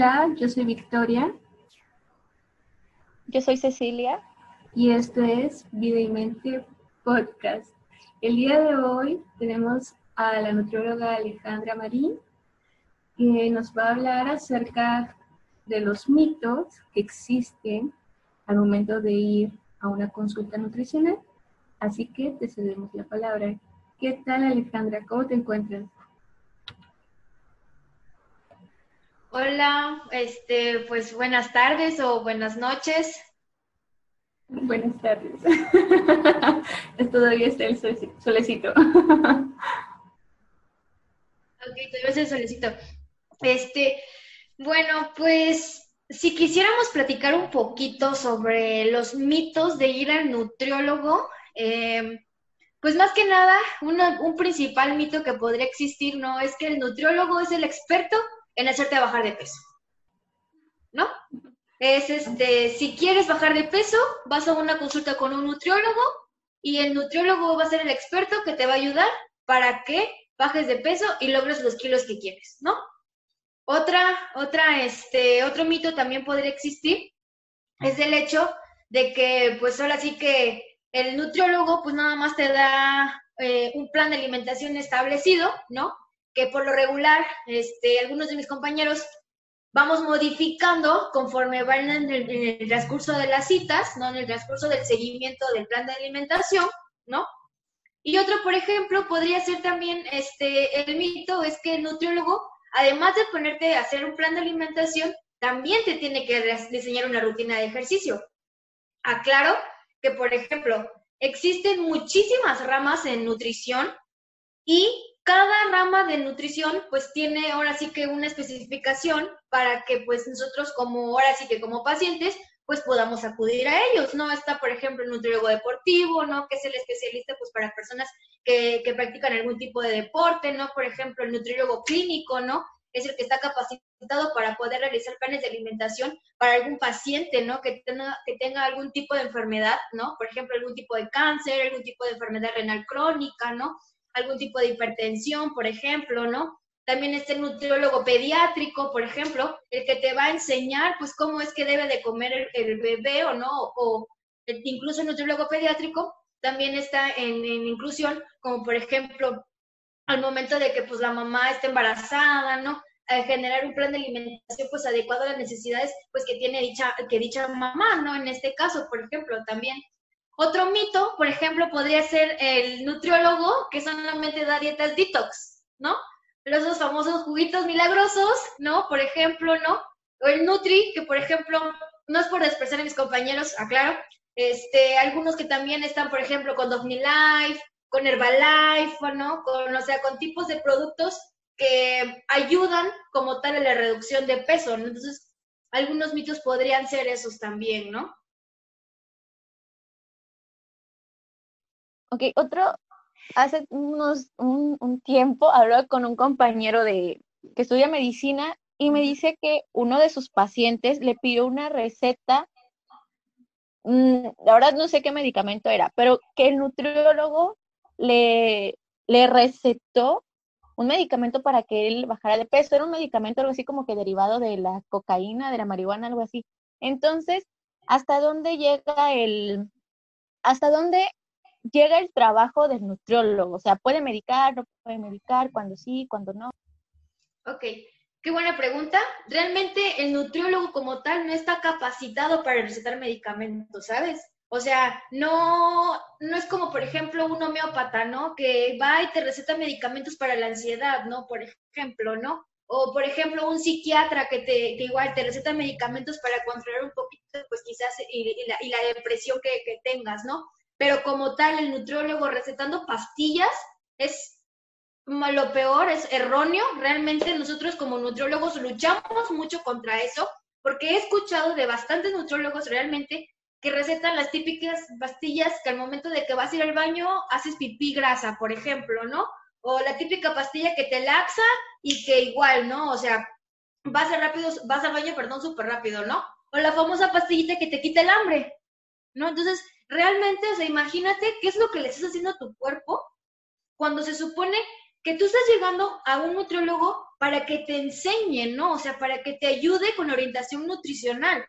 Hola, yo soy Victoria. Yo soy Cecilia. Y esto es Vida y Mente Podcast. El día de hoy tenemos a la nutrióloga Alejandra Marín, que nos va a hablar acerca de los mitos que existen al momento de ir a una consulta nutricional. Así que te cedemos la palabra. ¿Qué tal Alejandra? ¿Cómo te encuentras? Hola, este, pues buenas tardes o buenas noches. Buenas tardes. todavía está el solecito. ok, todavía el solecito. Este, bueno, pues si quisiéramos platicar un poquito sobre los mitos de ir al nutriólogo, em, pues más que nada, un principal mito que podría existir, ¿no? Es que el nutriólogo es el experto en hacerte bajar de peso. ¿No? Es este, si quieres bajar de peso, vas a una consulta con un nutriólogo y el nutriólogo va a ser el experto que te va a ayudar para que bajes de peso y logres los kilos que quieres, ¿no? Otra, otra, este, otro mito también podría existir es el hecho de que, pues ahora sí que el nutriólogo, pues nada más te da eh, un plan de alimentación establecido, ¿no? Que por lo regular, este, algunos de mis compañeros vamos modificando conforme van en el, transcurso de las citas, ¿no? En el transcurso del seguimiento del plan de alimentación, ¿no? Y otro, por ejemplo, podría ser también este, el mito, es que el nutriólogo, además de ponerte a hacer un plan de alimentación, también te tiene que diseñar una rutina de ejercicio. Aclaro que, por ejemplo, existen muchísimas ramas en nutrición y cada rama de nutrición pues tiene ahora sí que una especificación para que pues nosotros como ahora sí que como pacientes pues podamos acudir a ellos, ¿no? Está, por ejemplo, el nutriólogo deportivo, ¿no? Que es el especialista pues para personas que, practican algún tipo de deporte, ¿no? Por ejemplo, el nutriólogo clínico, ¿no? Es el que está capacitado para poder realizar planes de alimentación para algún paciente, ¿no? Que tenga, que tenga algún tipo de enfermedad, ¿no? Por ejemplo, algún tipo de cáncer, algún tipo de enfermedad renal crónica, ¿no? Algún tipo de hipertensión, por ejemplo, ¿no? También está el nutriólogo pediátrico, por ejemplo, el que te va a enseñar, pues, cómo es que debe de comer el, bebé o no, o incluso el nutriólogo pediátrico también está en, inclusión, como por ejemplo, al momento de que, pues, la mamá está embarazada, ¿no? A generar un plan de alimentación, pues, adecuado a las necesidades, pues, que tiene dicha, que dicha mamá, ¿no? En este caso, por ejemplo, también otro mito, por ejemplo, podría ser el nutriólogo que solamente da dietas detox, ¿no? Los dos famosos juguitos milagrosos, ¿no? Por ejemplo, ¿no? O el Nutri, que por ejemplo, no es por despreciar a mis compañeros, aclaro, este, algunos que también están, por ejemplo, con Life, con Herbalife, ¿no? Con, o sea, con tipos de productos que ayudan como tal a la reducción de peso, ¿no? Entonces, algunos mitos podrían ser esos también, ¿no? Ok, otro, hace unos, un, tiempo hablaba con un compañero de, que estudia medicina y me dice que uno de sus pacientes le pidió una receta, mm, la verdad no sé qué medicamento era, pero que el nutriólogo le, le recetó un medicamento para que él bajara de peso. Era un medicamento algo así como que derivado de la cocaína, de la marihuana, algo así. Entonces, ¿hasta dónde llega el, hasta dónde llega el trabajo del nutriólogo? O sea, ¿puede medicar, no puede medicar, cuando sí, cuando no? Ok, qué buena pregunta. Realmente el nutriólogo como tal no está capacitado para recetar medicamentos, ¿sabes? O sea, no, no es como, por ejemplo, un homeópata, ¿no? Que va y te receta medicamentos para la ansiedad, ¿no? Por ejemplo, ¿no? O, por ejemplo, un psiquiatra que te, igual te receta medicamentos para controlar un poquito, pues quizás, y, la, depresión que, que tengas, ¿no? Pero como tal el nutriólogo recetando pastillas es lo peor, es erróneo. Realmente nosotros como nutriólogos luchamos mucho contra eso, porque he escuchado de bastantes nutriólogos realmente que recetan las típicas pastillas que al momento de que vas a ir al baño haces pipí grasa, por ejemplo, ¿no? O la típica pastilla que te laxa y que igual, ¿no? O sea, vas a rápido, vas al baño, perdón, súper rápido, ¿no? O la famosa pastillita que te quita el hambre, ¿no? Entonces, realmente, o sea, imagínate qué es lo que le estás haciendo a tu cuerpo cuando se supone que tú estás llegando a un nutriólogo para que te enseñe, ¿no? O sea, para que te ayude con orientación nutricional.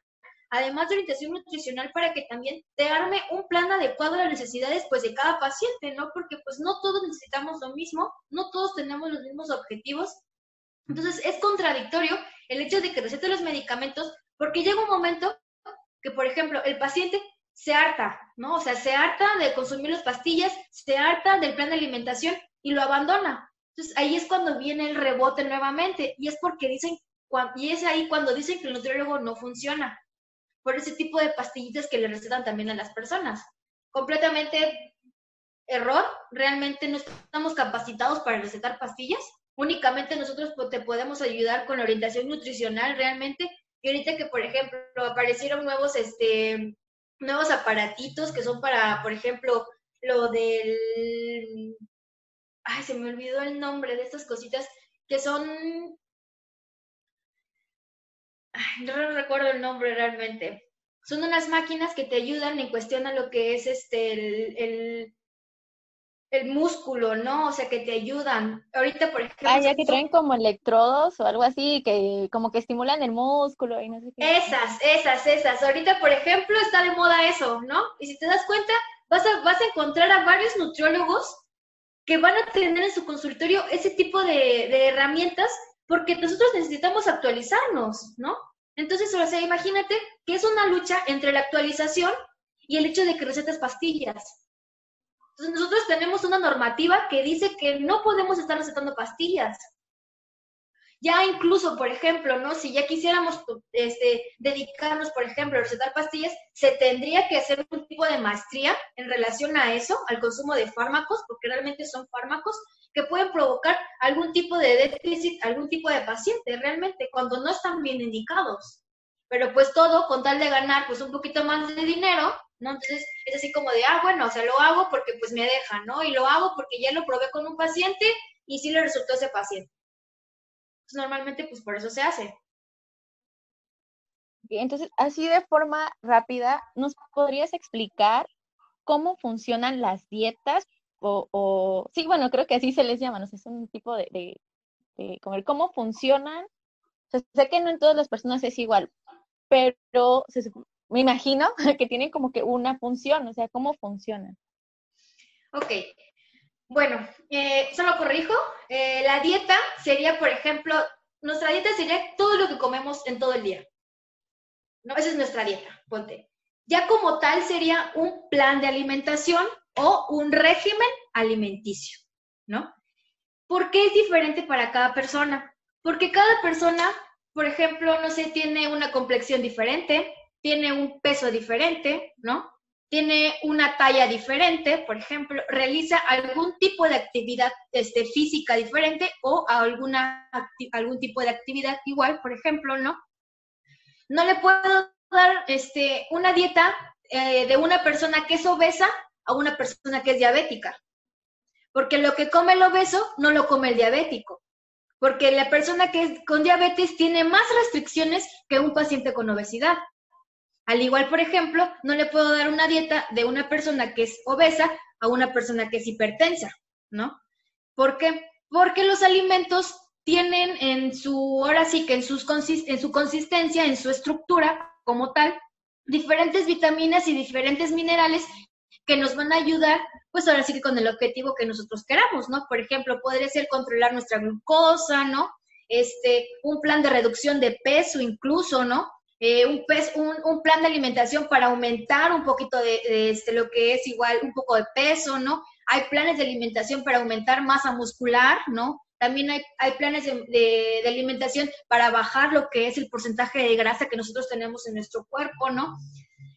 Además de orientación nutricional, para que también te arme un plan adecuado a las necesidades, pues, de cada paciente, ¿no? Porque, pues, no todos necesitamos lo mismo, no todos tenemos los mismos objetivos. Entonces, es contradictorio el hecho de que recete los medicamentos, porque llega un momento que, por ejemplo, el paciente se harta, ¿no? O sea, se harta de consumir las pastillas, se harta del plan de alimentación y lo abandona. Entonces ahí es cuando viene el rebote nuevamente y es porque dicen, y es ahí cuando dicen que el nutriólogo no funciona, por ese tipo de pastillitas que le recetan también a las personas. Completamente error, realmente no estamos capacitados para recetar pastillas, únicamente nosotros te podemos ayudar con la orientación nutricional realmente. Y ahorita que, por ejemplo, aparecieron nuevos, este, nuevos aparatitos que son para, por ejemplo, lo del ay, se me olvidó el nombre de estas cositas que son, ay, no recuerdo el nombre realmente. Son unas máquinas que te ayudan en cuestión a lo que es este el, el, músculo, ¿no? O sea, que te ayudan. Ahorita, por ejemplo. Ah, ya que traen como electrodos o algo así, que como que estimulan el músculo y no sé qué. Esas, esas, esas. Ahorita, por ejemplo, está de moda eso, ¿no? Y si te das cuenta, vas a, vas a encontrar a varios nutriólogos que van a tener en su consultorio ese tipo de, herramientas porque nosotros necesitamos actualizarnos, ¿no? Entonces, o sea, imagínate que es una lucha entre la actualización y el hecho de que recetas pastillas. Entonces, nosotros tenemos una normativa que dice que no podemos estar recetando pastillas. Ya incluso, por ejemplo, ¿no? Si ya quisiéramos este, dedicarnos, por ejemplo, a recetar pastillas, se tendría que hacer un tipo de maestría en relación a eso, al consumo de fármacos, porque realmente son fármacos que pueden provocar algún tipo de déficit, algún tipo de paciente, realmente, cuando no están bien indicados. Pero pues todo con tal de ganar pues un poquito más de dinero, ¿no? Entonces es así como de, ah, bueno, o sea, lo hago porque pues me deja, ¿no? Y lo hago porque ya lo probé con un paciente y sí le resultó ese paciente normalmente pues por eso se hace. Entonces, así de forma rápida, ¿nos podrías explicar cómo funcionan las dietas? O, sí, bueno, creo que así se les llama, ¿no? es un tipo de, de, comer. ¿Cómo funcionan? sé que no en todas las personas es igual, pero me imagino que tienen como que una función, o sea, ¿cómo funcionan? Ok, bueno, eh, solo corrijo, eh, la dieta sería, por ejemplo, nuestra dieta sería todo lo que comemos en todo el día. ¿no? Esa es nuestra dieta, ponte. Ya como tal sería un plan de alimentación o un régimen alimenticio, ¿no? ¿Por qué es diferente para cada persona? Porque cada persona, por ejemplo, no sé, tiene una complexión diferente, tiene un peso diferente, ¿no? tiene una talla diferente, por ejemplo, realiza algún tipo de actividad este, física diferente o alguna, algún tipo de actividad igual, por ejemplo, ¿no? No le puedo dar este, una dieta eh, de una persona que es obesa a una persona que es diabética, porque lo que come el obeso no lo come el diabético, porque la persona que es con diabetes tiene más restricciones que un paciente con obesidad. Al igual, por ejemplo, no le puedo dar una dieta de una persona que es obesa a una persona que es hipertensa, ¿no? ¿Por qué? Porque los alimentos tienen en su, ahora sí que en, sus en su consistencia, en su estructura como tal, diferentes vitaminas y diferentes minerales que nos van a ayudar, pues ahora sí que con el objetivo que nosotros queramos, ¿no? Por ejemplo, podría ser controlar nuestra glucosa, ¿no? Este, un plan de reducción de peso incluso, ¿no? Eh, un, plan de alimentación para aumentar un poquito de, este, lo que es igual un poco de peso, ¿no? Hay planes de alimentación para aumentar masa muscular, ¿no? También hay, hay planes de, de, alimentación para bajar lo que es el porcentaje de grasa que nosotros tenemos en nuestro cuerpo, ¿no?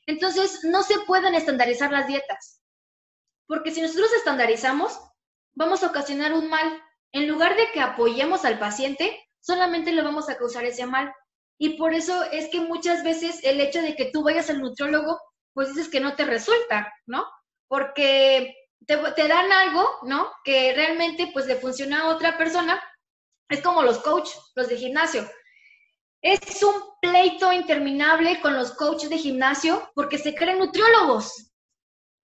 Entonces, no se pueden estandarizar las dietas, porque si nosotros estandarizamos, vamos a ocasionar un mal. En lugar de que apoyemos al paciente, solamente le vamos a causar ese mal. Y por eso es que muchas veces el hecho de que tú vayas al nutriólogo, pues dices que no te resulta, ¿no? Porque te, dan algo, ¿no? Que realmente pues le funciona a otra persona. Es como los coaches, los de gimnasio. Es un pleito interminable con los coaches de gimnasio porque se creen nutriólogos.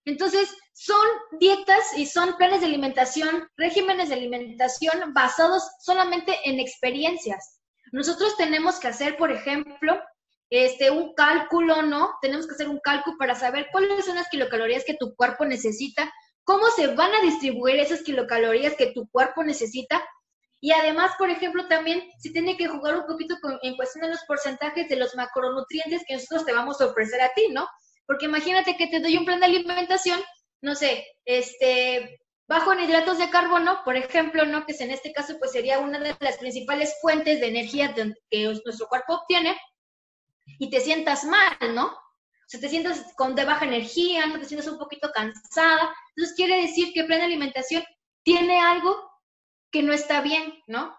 Entonces, son dietas y son planes de alimentación, regímenes de alimentación basados solamente en experiencias. Nosotros tenemos que hacer, por ejemplo, este, un cálculo, ¿no? Tenemos que hacer un cálculo para saber cuáles son las kilocalorías que tu cuerpo necesita, cómo se van a distribuir esas kilocalorías que tu cuerpo necesita. Y además, por ejemplo, también se tiene que jugar un poquito en cuestión de los porcentajes de los macronutrientes que nosotros te vamos a ofrecer a ti, ¿no? Porque imagínate que te doy un plan de alimentación, no sé, este, bajo en hidratos de carbono, por ejemplo, ¿no? Que en este caso pues sería una de las principales fuentes de energía que nuestro cuerpo obtiene, y te sientas mal, ¿no? O sea, te sientas con de baja energía, no te sientas un poquito cansada. Entonces quiere decir que de alimentación tiene algo que no está bien, ¿no?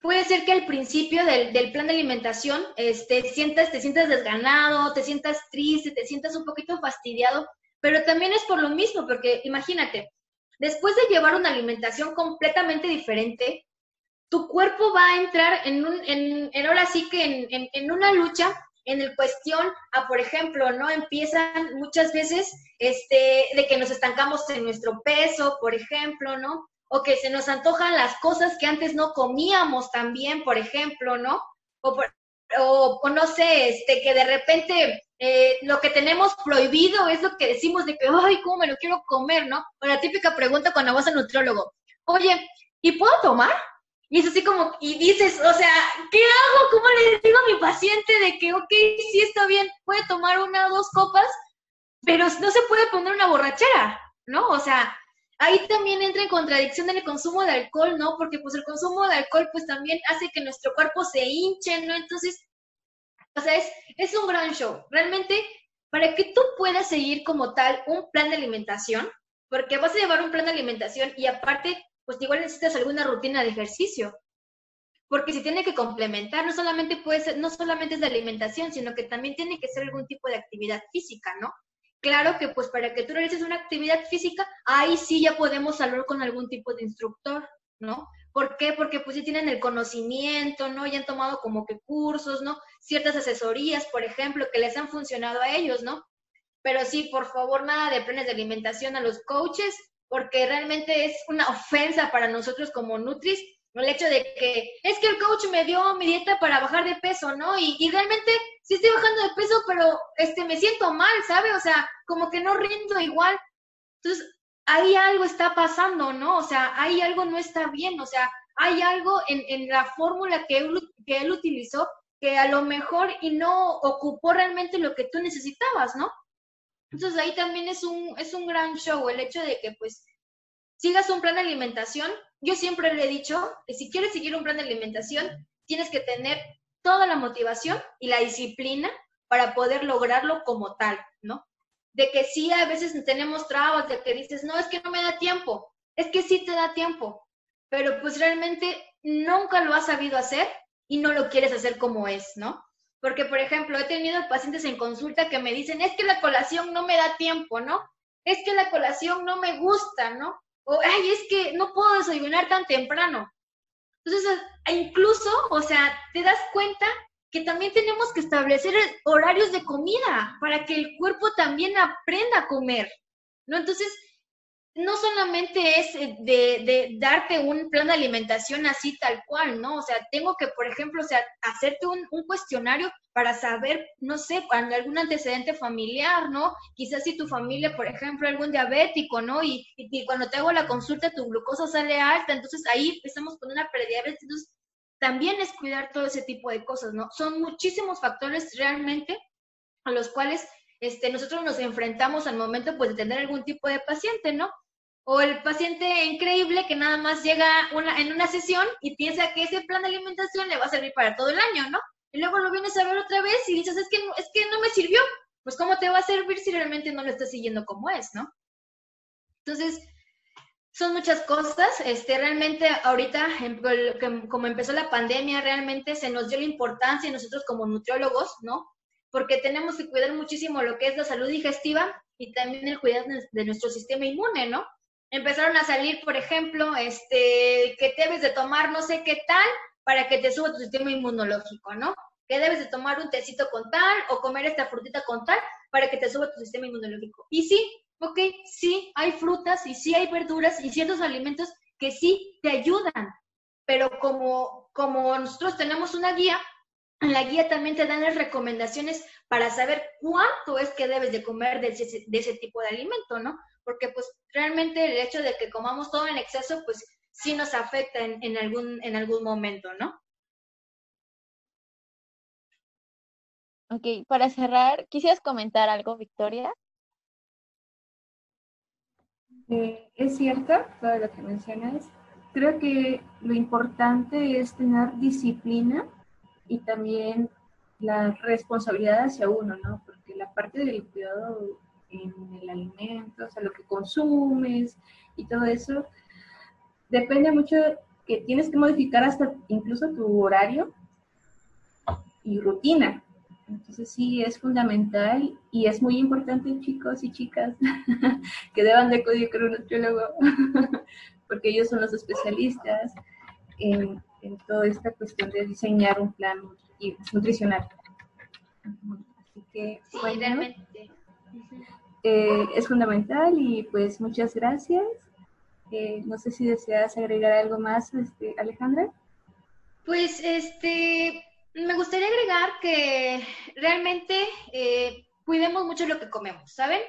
Puede ser que al principio del, plan de alimentación este, sientas, te sientas desganado, te sientas triste, te sientas un poquito fastidiado, pero también es por lo mismo, porque imagínate, después de llevar una alimentación completamente diferente, tu cuerpo va a entrar en, un, en, en ahora sí que en, en, una lucha en el cuestión a, por ejemplo, ¿no? Empiezan muchas veces este, de que nos estancamos en nuestro peso, por ejemplo, ¿no? O que se nos antojan las cosas que antes no comíamos también, por ejemplo, ¿no? O, o, no sé, este, que de repente eh, lo que tenemos prohibido es lo que decimos de que, ay, ¿cómo me lo quiero comer, no? O la típica pregunta cuando vas al nutriólogo, oye, ¿y puedo tomar? Y es así como, y dices, o sea, ¿qué hago? ¿Cómo le digo a mi paciente de que, ok, sí está bien, puede tomar una o dos copas, pero no se puede poner una borrachera, ¿no? O sea, ahí también entra en contradicción el consumo de alcohol, ¿no? Porque pues el consumo de alcohol pues también hace que nuestro cuerpo se hinche, ¿no? Entonces, o sea, es, es un gran show. Realmente, para que tú puedas seguir como tal un plan de alimentación, porque vas a llevar un plan de alimentación y aparte pues igual necesitas alguna rutina de ejercicio. Porque si tiene que complementar, no solamente puede no solamente es de alimentación, sino que también tiene que ser algún tipo de actividad física, ¿no? Claro que pues para que tú realices una actividad física, ahí sí ya podemos hablar con algún tipo de instructor, ¿no? ¿Por qué? Porque pues ya tienen el conocimiento, ¿no? Ya han tomado como que cursos, ¿no? Ciertas asesorías, por ejemplo, que les han funcionado a ellos, ¿no? Pero sí, por favor, nada de planes de alimentación a los coaches, porque realmente es una ofensa para nosotros como Nutris el hecho de que es que el coach me dio mi dieta para bajar de peso, ¿no? Y, y, realmente sí estoy bajando de peso, pero este me siento mal, ¿sabe? O sea, como que no rindo igual. Entonces, ahí algo está pasando, ¿no? O sea, ahí algo no está bien, o sea, hay algo en, en la fórmula que él, que él utilizó que a lo mejor y no ocupó realmente lo que tú necesitabas, ¿no? Entonces ahí también es un, es un gran show el hecho de que pues sigas un plan de alimentación. Yo siempre le he dicho que si quieres seguir un plan de alimentación, tienes que tener toda la motivación y la disciplina para poder lograrlo como tal, ¿no? De que sí, a veces tenemos trabas, de que dices, no, es que no me da tiempo, es que sí te da tiempo, pero pues realmente nunca lo has sabido hacer y no lo quieres hacer como es, ¿no? Porque, por ejemplo, he tenido pacientes en consulta que me dicen, es que la colación no me da tiempo, ¿no? Es que la colación no me gusta, ¿no? O, ay, es que no puedo desayunar tan temprano. Entonces, incluso, o sea, te das cuenta también tenemos que establecer horarios de comida para que el cuerpo también aprenda a comer, ¿no? Entonces, no solamente es eh, de, darte un plan de alimentación así tal cual, ¿no? O sea, tengo que, por ejemplo, o sea, hacerte un, cuestionario para saber, no sé, algún antecedente familiar, ¿no? Quizás si tu familia, por ejemplo, algún diabético, ¿no? Y, y, cuando te hago la consulta tu glucosa sale alta, entonces ahí empezamos con una prediabetes, entonces también es cuidar todo ese tipo de cosas, ¿no? Son muchísimos factores realmente a los cuales este, nosotros nos enfrentamos al momento pues, de tener algún tipo de paciente, ¿no? o el paciente increíble que nada más llega una, en una sesión y piensa que ese plan de alimentación le va a servir para todo el año, ¿no? Y luego lo vienes a ver otra vez y dices, es que, es que no me sirvió. Pues ¿cómo te va a servir si realmente no lo estás siguiendo como es, ¿no? Entonces, son muchas cosas. Este, realmente ahorita, como empezó la pandemia, realmente se nos dio la importancia nosotros como nutriólogos, ¿no? Porque tenemos que cuidar muchísimo lo que es la salud digestiva y también el cuidado de nuestro sistema inmune, ¿no? empezaron a salir, por ejemplo, este, que debes de tomar no sé qué tal para que te suba tu sistema inmunológico, ¿no? Que debes de tomar un tecito con tal o comer esta frutita con tal para que te suba tu sistema inmunológico. Y sí, ok, sí hay frutas y sí hay verduras y ciertos alimentos que sí te ayudan, pero como, como nosotros tenemos una guía, en la guía también te dan las recomendaciones para saber cuánto es que debes de comer de ese, de ese tipo de alimento, ¿no? Porque pues realmente el hecho de que comamos todo en exceso, pues sí nos afecta en, en algún, en algún momento, ¿no? Ok, para cerrar, ¿quisieras comentar algo, Victoria? Eh, es cierto todo lo que mencionas. Creo que lo importante es tener disciplina y también la responsabilidad hacia uno, ¿no? Porque la parte del cuidado en el alimento, o sea, lo que consumes y todo eso, depende mucho que tienes que modificar hasta incluso tu horario y rutina. Entonces sí, es fundamental y es muy importante, chicos y chicas, que deban de acudir con un nutriólogo, porque ellos son los especialistas en, toda esta cuestión de diseñar un plan nutricional. Así que, bueno, eh, es fundamental y pues muchas gracias. Eh, no sé si deseas agregar algo más, este, Alejandra. Pues, este, me gustaría agregar que realmente eh, cuidemos mucho lo que comemos, ¿saben?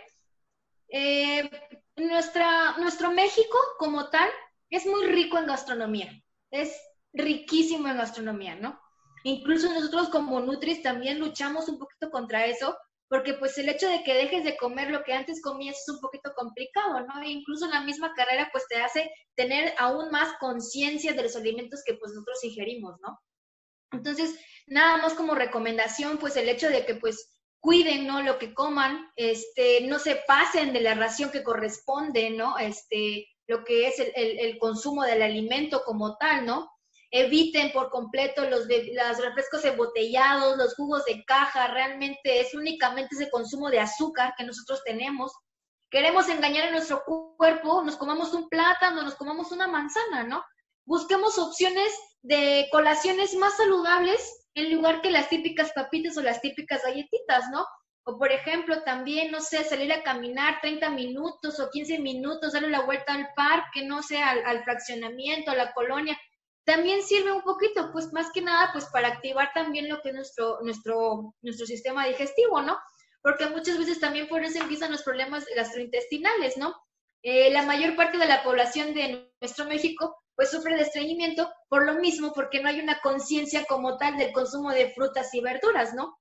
Eh, nuestra, nuestro México como tal es muy rico en gastronomía, es riquísimo en gastronomía, ¿no? Incluso nosotros como Nutris también luchamos un poquito contra eso, porque pues el hecho de que dejes de comer lo que antes comías es un poquito complicado, ¿no? E incluso la misma carrera pues te hace tener aún más conciencia de los alimentos que pues nosotros ingerimos, ¿no? Entonces, nada más como recomendación, pues el hecho de que pues cuiden, ¿no? Lo que coman, este, no se pasen de la ración que corresponde, ¿no? Este, lo que es el, el, consumo del alimento como tal, ¿no? Eviten por completo los, los refrescos embotellados, los jugos de caja, realmente es únicamente ese consumo de azúcar que nosotros tenemos. Queremos engañar a nuestro cuerpo, nos comamos un plátano, nos comamos una manzana, ¿no? Busquemos opciones de colaciones más saludables en lugar que las típicas papitas o las típicas galletitas, ¿no? O por ejemplo, también, no sé, salir a caminar 30 minutos o 15 minutos, darle la vuelta al parque, no sé, al, fraccionamiento, a la colonia. También sirve un poquito, pues más que nada, pues para activar también lo que es nuestro, nuestro, nuestro sistema digestivo, ¿no? Porque muchas veces también por eso empiezan los problemas gastrointestinales, ¿no? Eh, la mayor parte de la población de nuestro México pues sufre de estreñimiento por lo mismo, porque no hay una conciencia como tal del consumo de frutas y verduras, ¿no?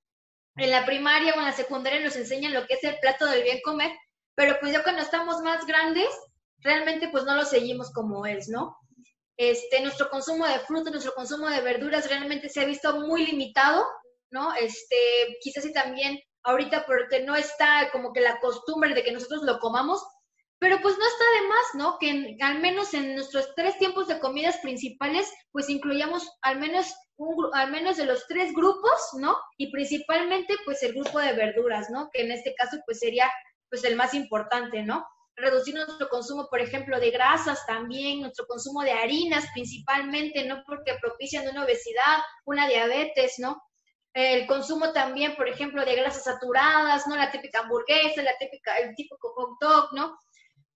En la primaria o en la secundaria nos enseñan lo que es el plato del bien comer, pero pues ya cuando estamos más grandes, realmente pues no lo seguimos como es, ¿no? Este, nuestro consumo de frutas, nuestro consumo de verduras realmente se ha visto muy limitado, ¿no? Este, quizás y también ahorita porque no está como que la costumbre de que nosotros lo comamos, pero pues no está de más, ¿no? Que al menos en nuestros tres tiempos de comidas principales, pues incluyamos al menos un, al menos de los tres grupos, ¿no? Y principalmente pues el grupo de verduras, ¿no? Que en este caso pues sería pues el más importante, ¿no? Reducir nuestro consumo, por ejemplo, de grasas también, nuestro consumo de harinas principalmente, ¿no? Porque propician una obesidad, una diabetes, ¿no? El consumo también, por ejemplo, de grasas saturadas, ¿no? La típica hamburguesa, la típica, el típico hot dog, ¿no?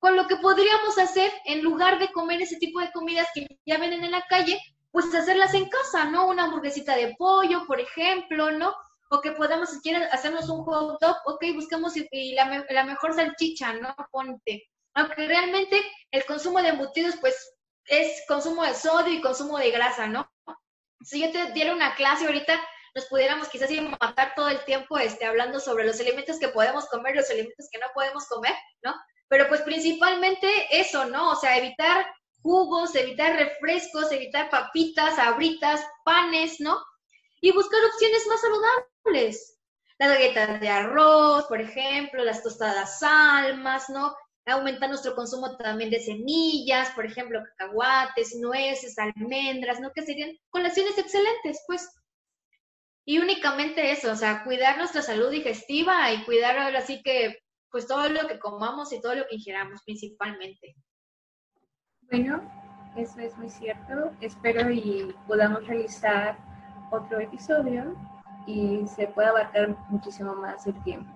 Con lo que podríamos hacer en lugar de comer ese tipo de comidas que ya venden en la calle, pues hacerlas en casa, ¿no? Una hamburguesita de pollo, por ejemplo, ¿no? O que podamos, si quieren, hacernos un hot dog, ok, buscamos y la, la mejor salchicha, ¿no? Ponte. Aunque realmente el consumo de embutidos, pues, es consumo de sodio y consumo de grasa, ¿no? Si yo te diera una clase ahorita, nos pudiéramos quizás ir matar todo el tiempo este, hablando sobre los alimentos que podemos comer los alimentos que no podemos comer, ¿no? Pero pues principalmente eso, ¿no? O sea, evitar jugos, evitar refrescos, evitar papitas, abritas, panes, ¿no? Y buscar opciones más saludables. Las galletas de arroz, por ejemplo, las tostadas salmas, ¿no? Aumentar nuestro consumo también de semillas, por ejemplo, cacahuates, nueces, almendras, ¿no? Que serían colaciones excelentes, pues. Y únicamente eso, o sea, cuidar nuestra salud digestiva y cuidar ahora sí que pues todo lo que comamos y todo lo que ingiramos principalmente. Bueno, eso es muy cierto. Espero y podamos realizar otro episodio y se pueda abarcar muchísimo más el tiempo.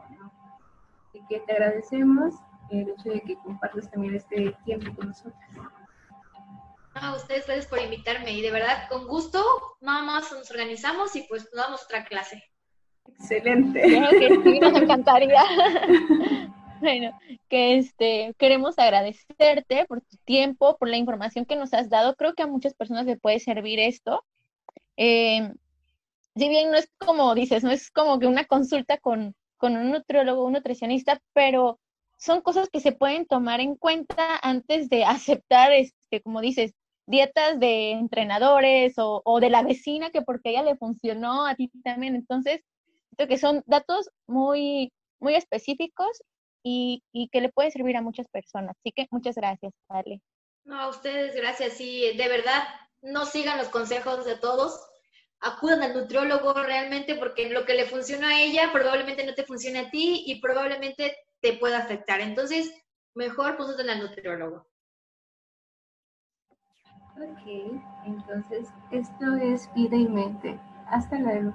Así que te agradecemos el hecho de que compartas también este tiempo con nosotros. a ustedes gracias por invitarme y de verdad con gusto nada más nos organizamos y pues nos damos otra clase. Excelente. que sí, nos encantaría. bueno, que este queremos agradecerte por tu tiempo, por la información que nos has dado. Creo que a muchas personas le puede servir esto. Eh, si bien no es como dices, no es como que una consulta con, con un nutriólogo, un nutricionista, pero son cosas que se pueden tomar en cuenta antes de aceptar, este, como dices, dietas de entrenadores o, o de la vecina que porque ella le funcionó a ti también. Entonces, creo que son datos muy, muy específicos y, y, que le puede servir a muchas personas. Así que muchas gracias, Ale. No, a ustedes gracias. Sí, de verdad, no sigan los consejos de todos. Acudan al nutriólogo realmente porque lo que le funciona a ella probablemente no te funcione a ti y probablemente te pueda afectar. Entonces, mejor consulten al nutriólogo. Ok, entonces esto es vida y mente. Hasta luego.